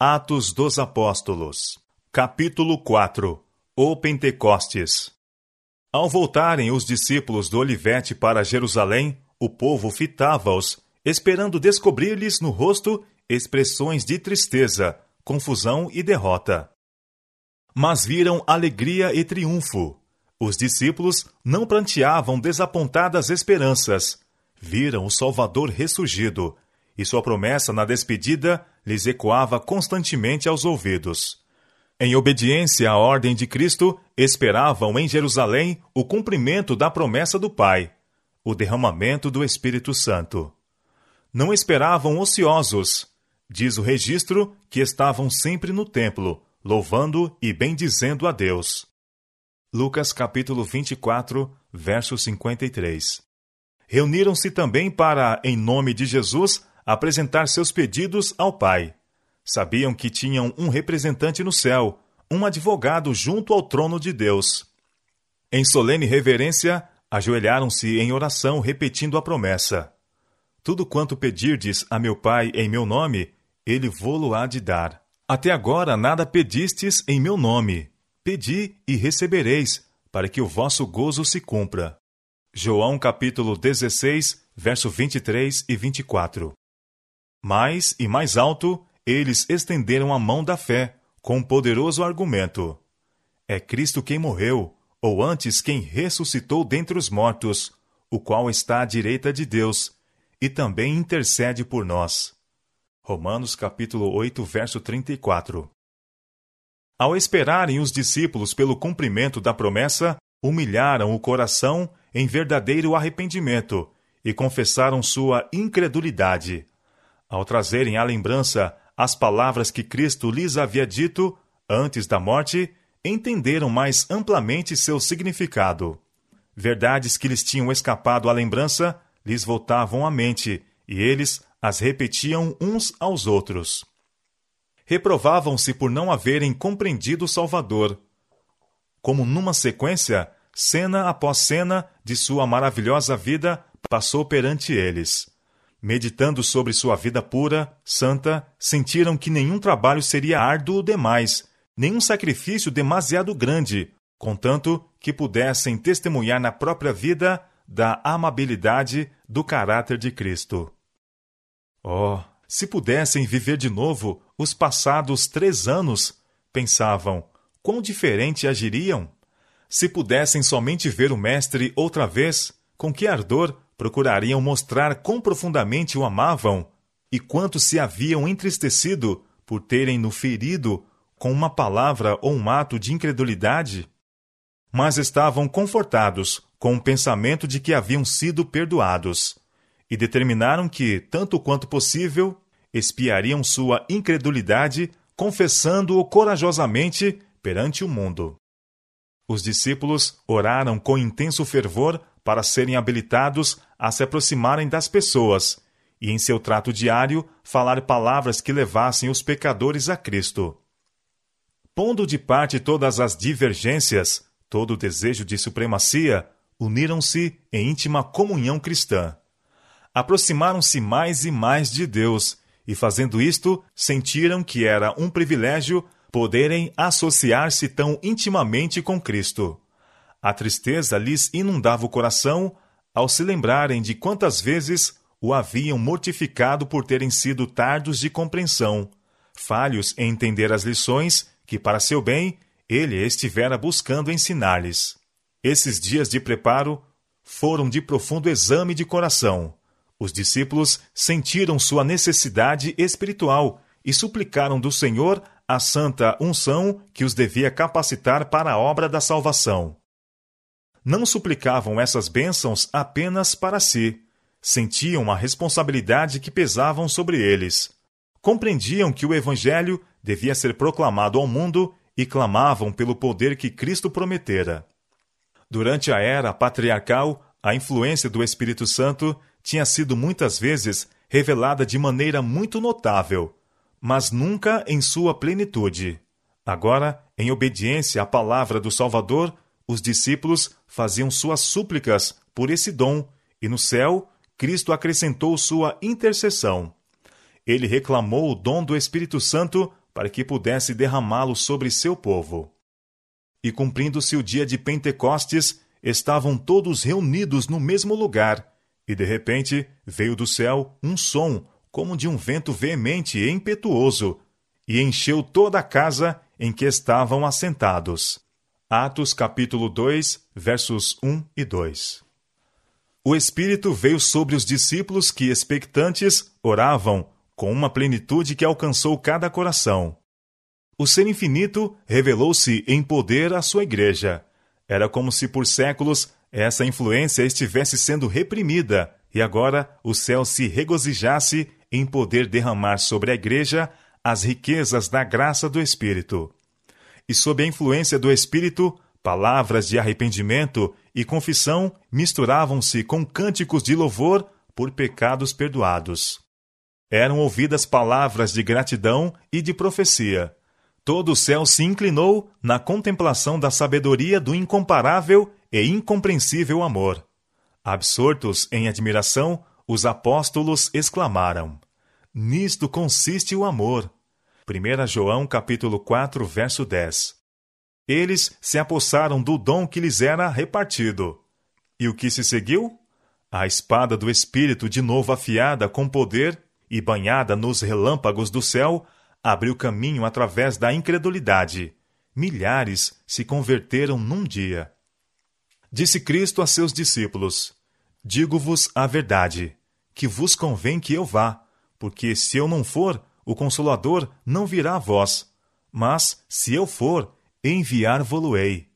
Atos dos Apóstolos, capítulo 4 O Pentecostes. Ao voltarem os discípulos do Olivete para Jerusalém, o povo fitava-os, esperando descobrir-lhes no rosto expressões de tristeza, confusão e derrota. Mas viram alegria e triunfo. Os discípulos não pranteavam desapontadas esperanças. Viram o Salvador ressurgido, e sua promessa na despedida lhes ecoava constantemente aos ouvidos. Em obediência à ordem de Cristo, esperavam em Jerusalém o cumprimento da promessa do Pai, o derramamento do Espírito Santo. Não esperavam ociosos. Diz o registro que estavam sempre no templo, louvando e bendizendo a Deus. Lucas capítulo 24, verso 53. Reuniram-se também para, em nome de Jesus, apresentar seus pedidos ao Pai. Sabiam que tinham um representante no céu, um advogado junto ao trono de Deus. Em solene reverência, ajoelharam-se em oração, repetindo a promessa: Tudo quanto pedirdes a meu Pai em meu nome, ele vô-lo há de dar. Até agora nada pedistes em meu nome. Pedi e recebereis, para que o vosso gozo se cumpra. João capítulo 16, verso 23 e 24. Mais e mais alto, eles estenderam a mão da fé, com um poderoso argumento: É Cristo quem morreu, ou antes quem ressuscitou dentre os mortos, o qual está à direita de Deus, e também intercede por nós. Romanos capítulo 8, verso 34. Ao esperarem os discípulos pelo cumprimento da promessa, humilharam o coração em verdadeiro arrependimento e confessaram sua incredulidade. Ao trazerem à lembrança as palavras que Cristo lhes havia dito antes da morte, entenderam mais amplamente seu significado. Verdades que lhes tinham escapado à lembrança lhes voltavam à mente, e eles as repetiam uns aos outros. Reprovavam-se por não haverem compreendido o Salvador. Como numa sequência, cena após cena de sua maravilhosa vida passou perante eles. Meditando sobre sua vida pura, santa, sentiram que nenhum trabalho seria árduo demais, nenhum sacrifício demasiado grande, contanto que pudessem testemunhar na própria vida da amabilidade do caráter de Cristo. Oh, se pudessem viver de novo os passados três anos, pensavam, quão diferente agiriam? Se pudessem somente ver o Mestre outra vez, com que ardor procurariam mostrar quão profundamente o amavam e quanto se haviam entristecido por terem no ferido com uma palavra ou um ato de incredulidade? Mas estavam confortados com o pensamento de que haviam sido perdoados e determinaram que, tanto quanto possível, espiariam sua incredulidade, confessando-o corajosamente perante o mundo. Os discípulos oraram com intenso fervor para serem habilitados a se aproximarem das pessoas e, em seu trato diário, falar palavras que levassem os pecadores a Cristo. Pondo de parte todas as divergências, todo o desejo de supremacia, uniram-se em íntima comunhão cristã. Aproximaram-se mais e mais de Deus, e fazendo isto, sentiram que era um privilégio poderem associar-se tão intimamente com Cristo. A tristeza lhes inundava o coração ao se lembrarem de quantas vezes o haviam mortificado por terem sido tardos de compreensão, falhos em entender as lições que, para seu bem, ele estivera buscando ensinar-lhes. Esses dias de preparo foram de profundo exame de coração. Os discípulos sentiram sua necessidade espiritual e suplicaram do Senhor a santa unção que os devia capacitar para a obra da salvação não suplicavam essas bênçãos apenas para si. Sentiam a responsabilidade que pesavam sobre eles. Compreendiam que o Evangelho devia ser proclamado ao mundo e clamavam pelo poder que Cristo prometera. Durante a era patriarcal, a influência do Espírito Santo tinha sido muitas vezes revelada de maneira muito notável, mas nunca em sua plenitude. Agora, em obediência à palavra do Salvador, os discípulos faziam suas súplicas por esse dom, e no céu, Cristo acrescentou sua intercessão. Ele reclamou o dom do Espírito Santo para que pudesse derramá-lo sobre seu povo. E cumprindo-se o dia de Pentecostes, estavam todos reunidos no mesmo lugar, e de repente veio do céu um som, como de um vento veemente e impetuoso, e encheu toda a casa em que estavam assentados. Atos capítulo 2, versos 1 e 2. O Espírito veio sobre os discípulos que, expectantes, oravam, com uma plenitude que alcançou cada coração. O Ser Infinito revelou-se em poder à sua igreja. Era como se por séculos essa influência estivesse sendo reprimida e agora o céu se regozijasse em poder derramar sobre a igreja as riquezas da graça do Espírito. E sob a influência do Espírito, palavras de arrependimento e confissão misturavam-se com cânticos de louvor por pecados perdoados. Eram ouvidas palavras de gratidão e de profecia. Todo o céu se inclinou na contemplação da sabedoria do incomparável e incompreensível amor. Absortos em admiração, os apóstolos exclamaram: Nisto consiste o amor. 1 João capítulo 4, verso 10. Eles se apossaram do dom que lhes era repartido. E o que se seguiu? A espada do Espírito, de novo afiada com poder e banhada nos relâmpagos do céu, abriu caminho através da incredulidade. Milhares se converteram num dia. Disse Cristo a seus discípulos: Digo-vos a verdade, que vos convém que eu vá, porque se eu não for, o Consolador não virá a vós, mas, se eu for, enviar-vo-ei.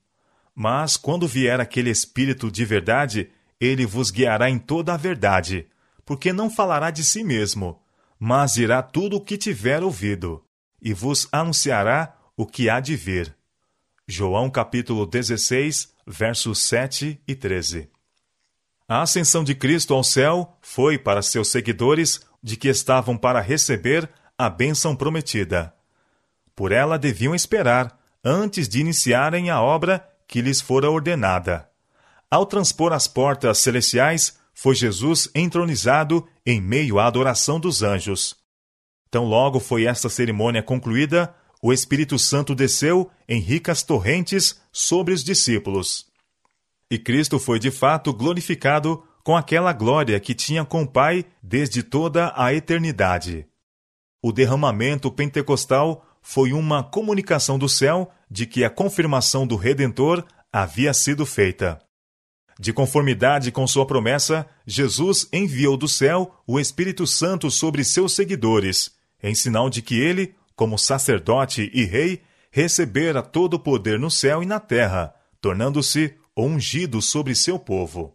Mas, quando vier aquele Espírito de verdade, ele vos guiará em toda a verdade, porque não falará de si mesmo, mas dirá tudo o que tiver ouvido, e vos anunciará o que há de vir. João capítulo 16, versos 7 e 13. A ascensão de Cristo ao céu foi para seus seguidores de que estavam para receber a bênção prometida. Por ela deviam esperar, antes de iniciarem a obra que lhes fora ordenada. Ao transpor as portas celestiais, foi Jesus entronizado em meio à adoração dos anjos. Tão logo foi esta cerimônia concluída, o Espírito Santo desceu em ricas torrentes sobre os discípulos. E Cristo foi de fato glorificado com aquela glória que tinha com o Pai desde toda a eternidade. O derramamento pentecostal foi uma comunicação do céu de que a confirmação do Redentor havia sido feita. De conformidade com sua promessa, Jesus enviou do céu o Espírito Santo sobre seus seguidores, em sinal de que ele, como sacerdote e rei, recebera todo o poder no céu e na terra, tornando-se ungido sobre seu povo.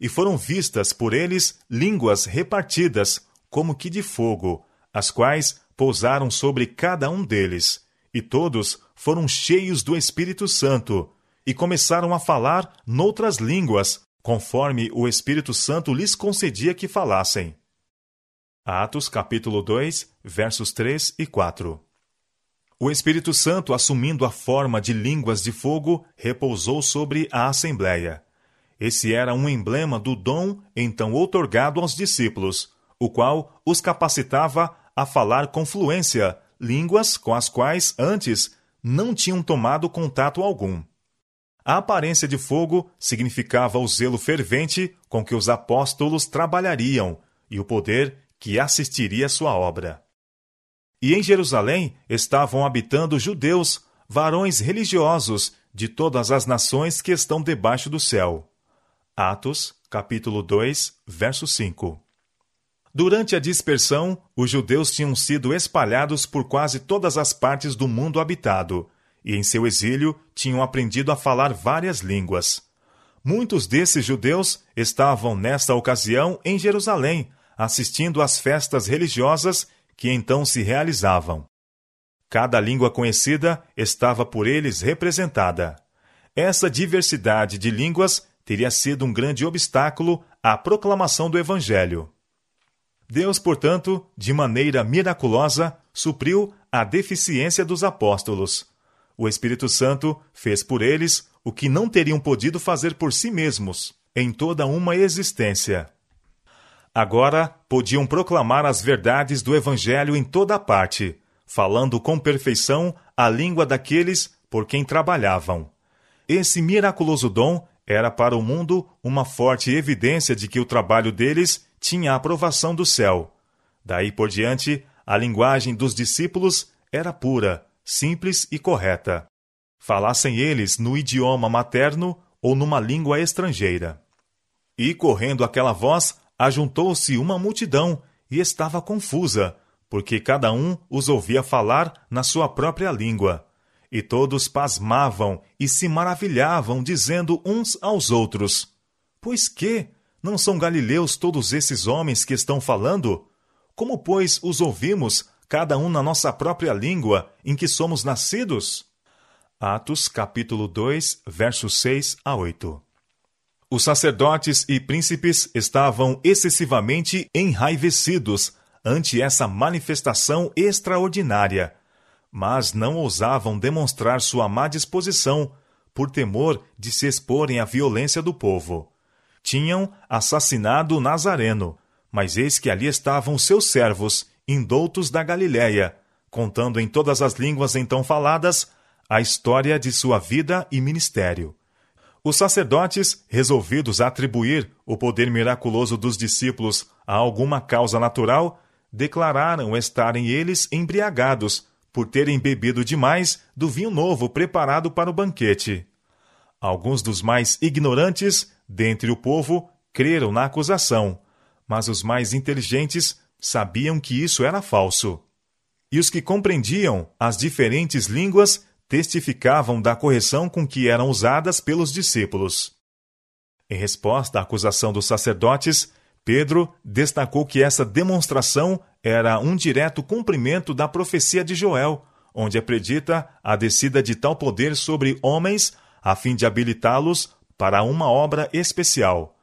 E foram vistas por eles línguas repartidas, como que de fogo, as quais pousaram sobre cada um deles, e todos foram cheios do Espírito Santo, e começaram a falar noutras línguas, conforme o Espírito Santo lhes concedia que falassem. Atos capítulo 2, versos 3 e 4. O Espírito Santo, assumindo a forma de línguas de fogo, repousou sobre a assembleia. Esse era um emblema do dom então outorgado aos discípulos, o qual os capacitava a falar com fluência línguas com as quais antes não tinham tomado contato algum. A aparência de fogo significava o zelo fervente com que os apóstolos trabalhariam e o poder que assistiria sua obra. E em Jerusalém estavam habitando judeus, varões religiosos de todas as nações que estão debaixo do céu. Atos, capítulo 2, verso 5. Durante a dispersão, os judeus tinham sido espalhados por quase todas as partes do mundo habitado, e em seu exílio tinham aprendido a falar várias línguas. Muitos desses judeus estavam nesta ocasião em Jerusalém, assistindo às festas religiosas que então se realizavam. Cada língua conhecida estava por eles representada. Essa diversidade de línguas teria sido um grande obstáculo à proclamação do Evangelho. Deus, portanto, de maneira miraculosa, supriu a deficiência dos apóstolos. O Espírito Santo fez por eles o que não teriam podido fazer por si mesmos em toda uma existência. Agora podiam proclamar as verdades do Evangelho em toda parte, falando com perfeição a língua daqueles por quem trabalhavam. Esse miraculoso dom era para o mundo uma forte evidência de que o trabalho deles tinha a aprovação do céu. Daí por diante, a linguagem dos discípulos era pura, simples e correta. Falassem eles no idioma materno ou numa língua estrangeira. E, correndo aquela voz, ajuntou-se uma multidão e estava confusa, porque cada um os ouvia falar na sua própria língua. E todos pasmavam e se maravilhavam, dizendo uns aos outros: Pois que? Não são galileus todos esses homens que estão falando? Como, pois, os ouvimos, cada um na nossa própria língua, em que somos nascidos? Atos, capítulo 2, versos 6 a 8. Os sacerdotes e príncipes estavam excessivamente enraivecidos ante essa manifestação extraordinária mas não ousavam demonstrar sua má disposição, por temor de se exporem à violência do povo. Tinham assassinado Nazareno, mas eis que ali estavam seus servos, indoutos da Galiléia, contando em todas as línguas então faladas a história de sua vida e ministério. Os sacerdotes, resolvidos a atribuir o poder miraculoso dos discípulos a alguma causa natural, declararam estarem eles embriagados por terem bebido demais do vinho novo preparado para o banquete. Alguns dos mais ignorantes dentre o povo creram na acusação, mas os mais inteligentes sabiam que isso era falso. E os que compreendiam as diferentes línguas testificavam da correção com que eram usadas pelos discípulos. Em resposta à acusação dos sacerdotes, Pedro destacou que essa demonstração era um direto cumprimento da profecia de Joel, onde acredita a descida de tal poder sobre homens a fim de habilitá-los para uma obra especial.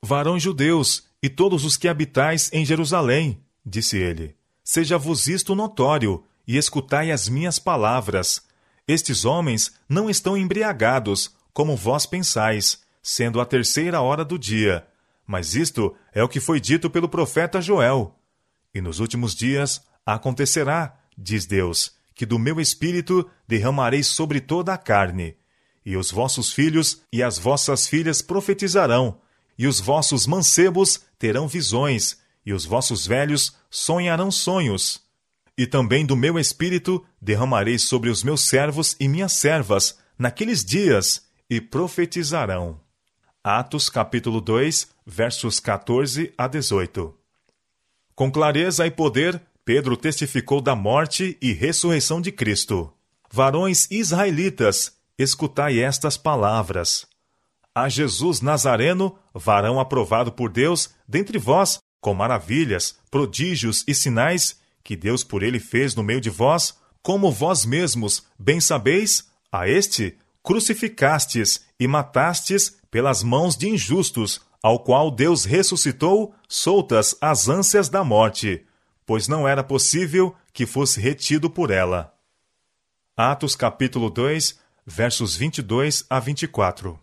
Varões judeus e todos os que habitais em Jerusalém, disse ele, seja-vos isto notório e escutai as minhas palavras. Estes homens não estão embriagados, como vós pensais, sendo a terceira hora do dia mas isto é o que foi dito pelo profeta Joel. E nos últimos dias acontecerá, diz Deus, que do meu espírito derramarei sobre toda a carne. E os vossos filhos e as vossas filhas profetizarão, e os vossos mancebos terão visões, e os vossos velhos sonharão sonhos. E também do meu espírito derramarei sobre os meus servos e minhas servas naqueles dias, e profetizarão. Atos capítulo 2, versos 14 a 18. Com clareza e poder, Pedro testificou da morte e ressurreição de Cristo. Varões israelitas, escutai estas palavras. A Jesus Nazareno, varão aprovado por Deus, dentre vós, com maravilhas, prodígios e sinais que Deus por ele fez no meio de vós, como vós mesmos bem sabeis, a este crucificastes e matastes pelas mãos de injustos, ao qual Deus ressuscitou, soltas as ânsias da morte, pois não era possível que fosse retido por ela. Atos capítulo 2, versos 22 a 24.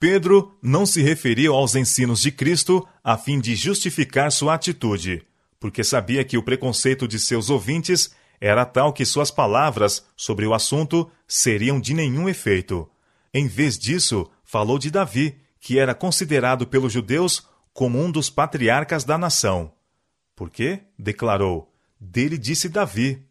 Pedro não se referiu aos ensinos de Cristo a fim de justificar sua atitude, porque sabia que o preconceito de seus ouvintes era tal que suas palavras sobre o assunto seriam de nenhum efeito. Em vez disso, falou de Davi, que era considerado pelos judeus como um dos patriarcas da nação. Porque, declarou, dele disse Davi: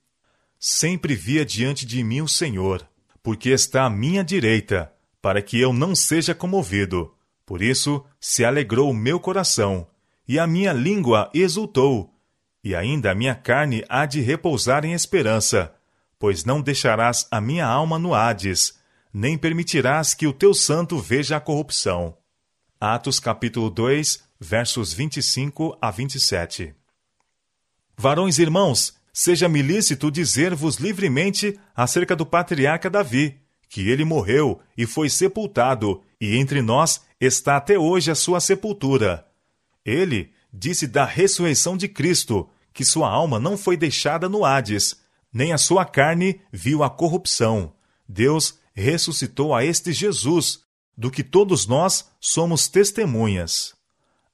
Sempre via diante de mim o Senhor, porque está à minha direita, para que eu não seja comovido. Por isso se alegrou o meu coração, e a minha língua exultou, e ainda a minha carne há de repousar em esperança, pois não deixarás a minha alma no Hades, nem permitirás que o teu santo veja a corrupção. Atos capítulo 2, versos 25 a 27. Varões irmãos, seja-me lícito dizer-vos livremente acerca do patriarca Davi, que ele morreu e foi sepultado, e entre nós está até hoje a sua sepultura. Ele disse da ressurreição de Cristo, que sua alma não foi deixada no Hades, nem a sua carne viu a corrupção. Deus ressuscitou a este Jesus, do que todos nós somos testemunhas.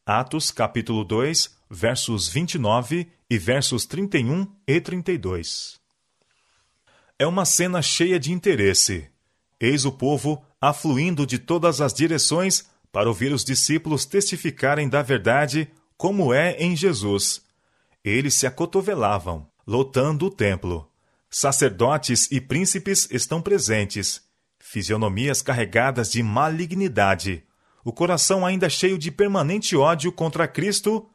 Atos capítulo 2, versos 29 e versos 31 e 32. É uma cena cheia de interesse. Eis o povo afluindo de todas as direções para ouvir os discípulos testificarem da verdade como é em Jesus. Eles se acotovelavam, lotando o templo. Sacerdotes e príncipes estão presentes, fisionomias carregadas de malignidade, o coração ainda cheio de permanente ódio contra Cristo,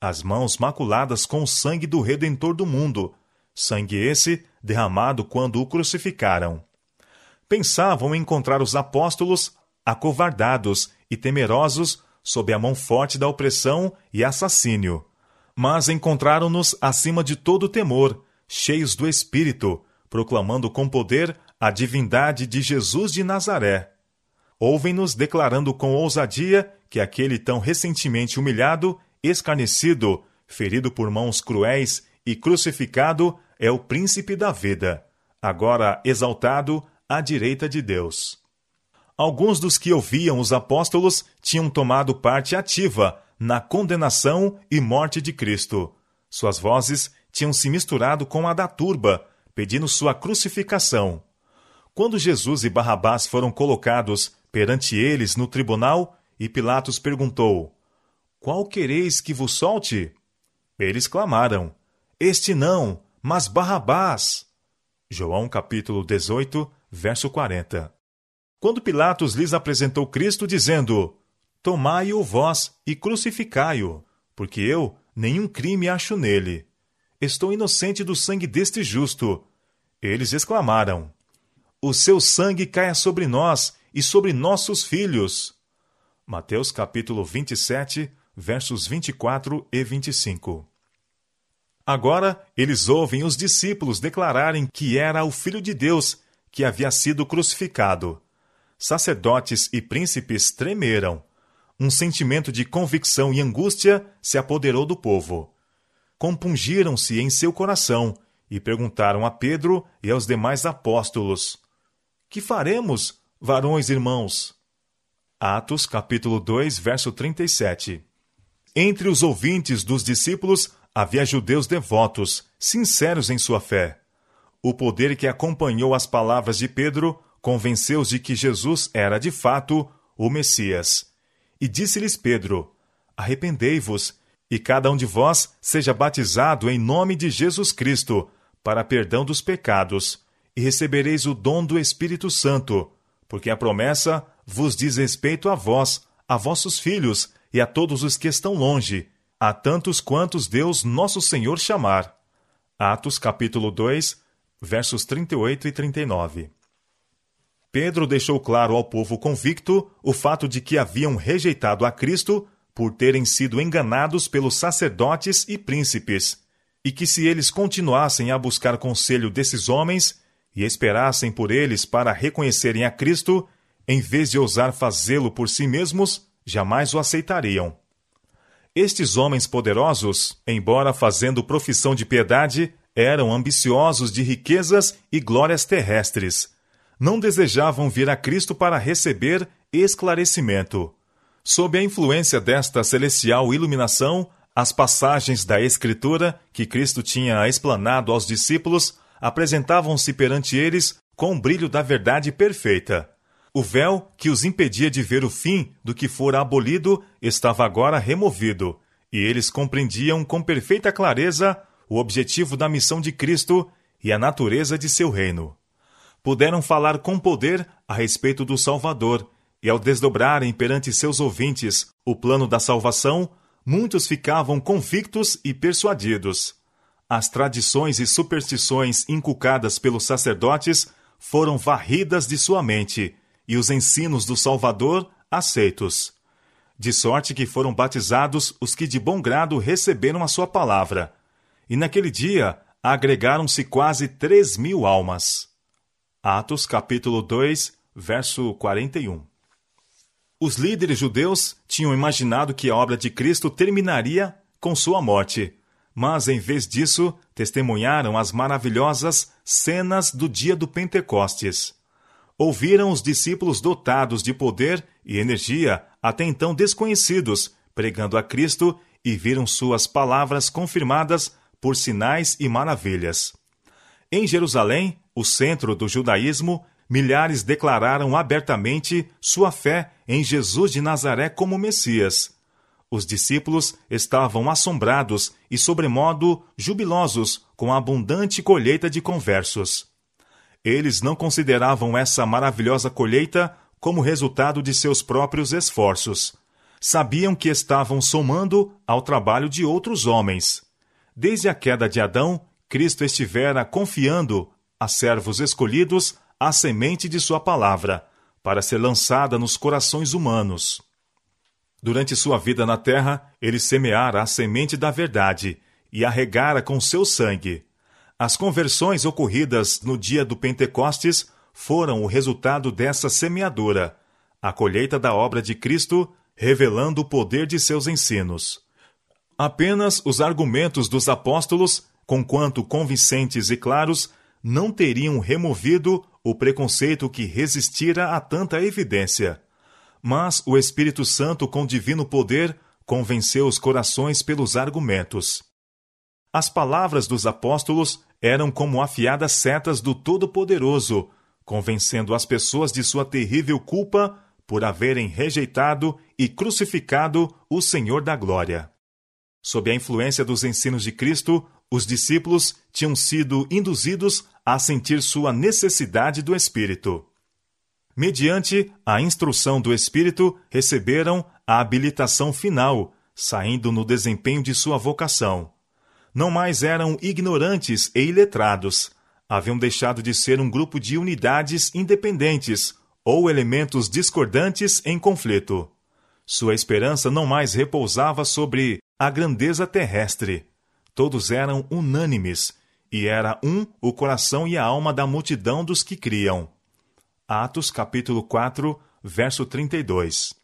as mãos maculadas com o sangue do Redentor do mundo, sangue esse derramado quando o crucificaram. Pensavam encontrar os apóstolos acovardados e temerosos sob a mão forte da opressão e assassínio. Mas encontraram-nos acima de todo temor, cheios do Espírito, proclamando com poder a divindade de Jesus de Nazaré. Ouvem-nos declarando com ousadia que aquele tão recentemente humilhado, escarnecido, ferido por mãos cruéis e crucificado é o príncipe da vida, agora exaltado à direita de Deus. Alguns dos que ouviam os apóstolos tinham tomado parte ativa na condenação e morte de Cristo. Suas vozes tinham se misturado com a da turba, pedindo sua crucificação. Quando Jesus e Barrabás foram colocados perante eles no tribunal, e Pilatos perguntou: Qual quereis que vos solte? Eles clamaram: Este não, mas Barrabás. João capítulo 18, verso 40. Quando Pilatos lhes apresentou Cristo, dizendo: Tomai-o vós e crucificai-o, porque eu nenhum crime acho nele. Estou inocente do sangue deste justo. Eles exclamaram: O seu sangue caia sobre nós e sobre nossos filhos. Mateus capítulo 27, versos 24 e 25. Agora eles ouvem os discípulos declararem que era o Filho de Deus que havia sido crucificado sacerdotes e príncipes tremeram. Um sentimento de convicção e angústia se apoderou do povo. Compungiram-se em seu coração e perguntaram a Pedro e aos demais apóstolos: Que faremos, varões irmãos? Atos capítulo 2, verso 37. Entre os ouvintes dos discípulos havia judeus devotos, sinceros em sua fé. O poder que acompanhou as palavras de Pedro convenceu-os de que Jesus era de fato o Messias. E disse-lhes Pedro: Arrependei-vos, e cada um de vós seja batizado em nome de Jesus Cristo, para perdão dos pecados, e recebereis o dom do Espírito Santo, porque a promessa vos diz respeito a vós, a vossos filhos e a todos os que estão longe, a tantos quantos Deus nosso Senhor chamar. Atos capítulo 2, versos 38 e 39. Pedro deixou claro ao povo convicto o fato de que haviam rejeitado a Cristo por terem sido enganados pelos sacerdotes e príncipes, e que se eles continuassem a buscar conselho desses homens e esperassem por eles para reconhecerem a Cristo, em vez de ousar fazê-lo por si mesmos, jamais o aceitariam. Estes homens poderosos, embora fazendo profissão de piedade, eram ambiciosos de riquezas e glórias terrestres não desejavam vir a Cristo para receber esclarecimento. Sob a influência desta celestial iluminação, as passagens da Escritura que Cristo tinha explanado aos discípulos apresentavam-se perante eles com o brilho da verdade perfeita. O véu que os impedia de ver o fim do que fora abolido estava agora removido, e eles compreendiam com perfeita clareza o objetivo da missão de Cristo e a natureza de seu reino puderam falar com poder a respeito do Salvador, e ao desdobrarem perante seus ouvintes o plano da salvação, muitos ficavam convictos e persuadidos. As tradições e superstições inculcadas pelos sacerdotes foram varridas de sua mente, e os ensinos do Salvador aceitos. De sorte que foram batizados os que de bom grado receberam a sua palavra. E naquele dia agregaram-se quase três mil almas. Atos capítulo 2, verso 41. Os líderes judeus tinham imaginado que a obra de Cristo terminaria com sua morte, mas em vez disso, testemunharam as maravilhosas cenas do dia do Pentecostes. Ouviram os discípulos dotados de poder e energia até então desconhecidos, pregando a Cristo e viram suas palavras confirmadas por sinais e maravilhas. Em Jerusalém, o centro do judaísmo, milhares declararam abertamente sua fé em Jesus de Nazaré como Messias. Os discípulos estavam assombrados e, sobremodo, jubilosos com a abundante colheita de conversos. Eles não consideravam essa maravilhosa colheita como resultado de seus próprios esforços. Sabiam que estavam somando ao trabalho de outros homens. Desde a queda de Adão, Cristo estivera confiando a servos escolhidos a semente de Sua palavra, para ser lançada nos corações humanos. Durante sua vida na terra, ele semeara a semente da verdade e a regara com seu sangue. As conversões ocorridas no dia do Pentecostes foram o resultado dessa semeadura, a colheita da obra de Cristo, revelando o poder de seus ensinos. Apenas os argumentos dos apóstolos, conquanto convincentes e claros, não teriam removido o preconceito que resistira a tanta evidência. Mas o Espírito Santo, com divino poder, convenceu os corações pelos argumentos. As palavras dos apóstolos eram como afiadas setas do Todo-Poderoso, convencendo as pessoas de sua terrível culpa por haverem rejeitado e crucificado o Senhor da Glória. Sob a influência dos ensinos de Cristo, os discípulos tinham sido induzidos a sentir sua necessidade do Espírito. Mediante a instrução do Espírito, receberam a habilitação final, saindo no desempenho de sua vocação. Não mais eram ignorantes e iletrados. Haviam deixado de ser um grupo de unidades independentes ou elementos discordantes em conflito. Sua esperança não mais repousava sobre a grandeza terrestre. Todos eram unânimes, e era um o coração e a alma da multidão dos que criam. Atos capítulo 4, verso 32.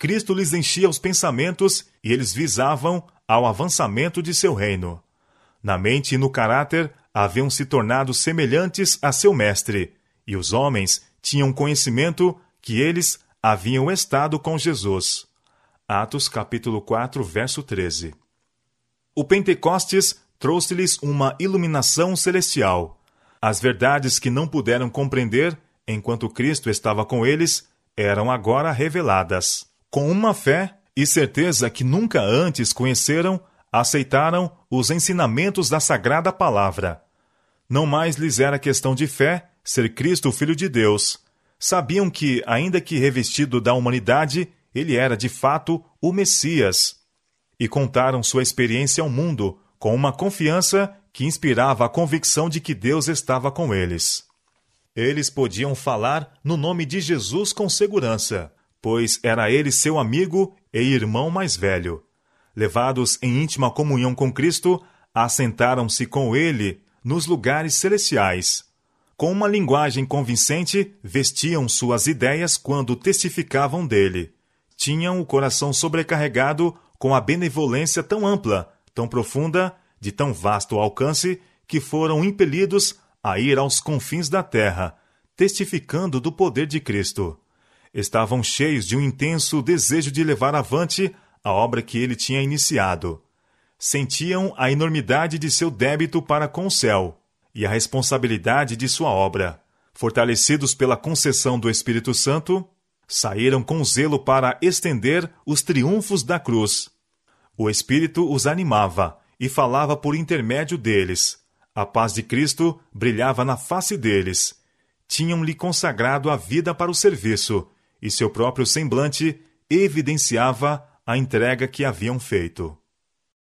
Cristo lhes enchia os pensamentos e eles visavam ao avançamento de seu reino. Na mente e no caráter haviam se tornado semelhantes a seu mestre, e os homens tinham conhecimento que eles haviam estado com Jesus. Atos capítulo 4, verso 13. O Pentecostes trouxe-lhes uma iluminação celestial. As verdades que não puderam compreender enquanto Cristo estava com eles, eram agora reveladas. Com uma fé e certeza que nunca antes conheceram, aceitaram os ensinamentos da Sagrada Palavra. Não mais lhes era questão de fé ser Cristo o Filho de Deus. Sabiam que, ainda que revestido da humanidade, ele era de fato o Messias. E contaram sua experiência ao mundo com uma confiança que inspirava a convicção de que Deus estava com eles. Eles podiam falar no nome de Jesus com segurança, pois era ele seu amigo e irmão mais velho. Levados em íntima comunhão com Cristo, assentaram-se com ele nos lugares celestiais. Com uma linguagem convincente, vestiam suas ideias quando testificavam dele. Tinham o coração sobrecarregado com a benevolência tão ampla, tão profunda, de tão vasto alcance, que foram impelidos a ir aos confins da terra, testificando do poder de Cristo. Estavam cheios de um intenso desejo de levar avante a obra que ele tinha iniciado. Sentiam a enormidade de seu débito para com o céu e a responsabilidade de sua obra. Fortalecidos pela concessão do Espírito Santo, saíram com zelo para estender os triunfos da cruz. O Espírito os animava e falava por intermédio deles, a paz de Cristo brilhava na face deles. Tinham-lhe consagrado a vida para o serviço, e seu próprio semblante evidenciava a entrega que haviam feito.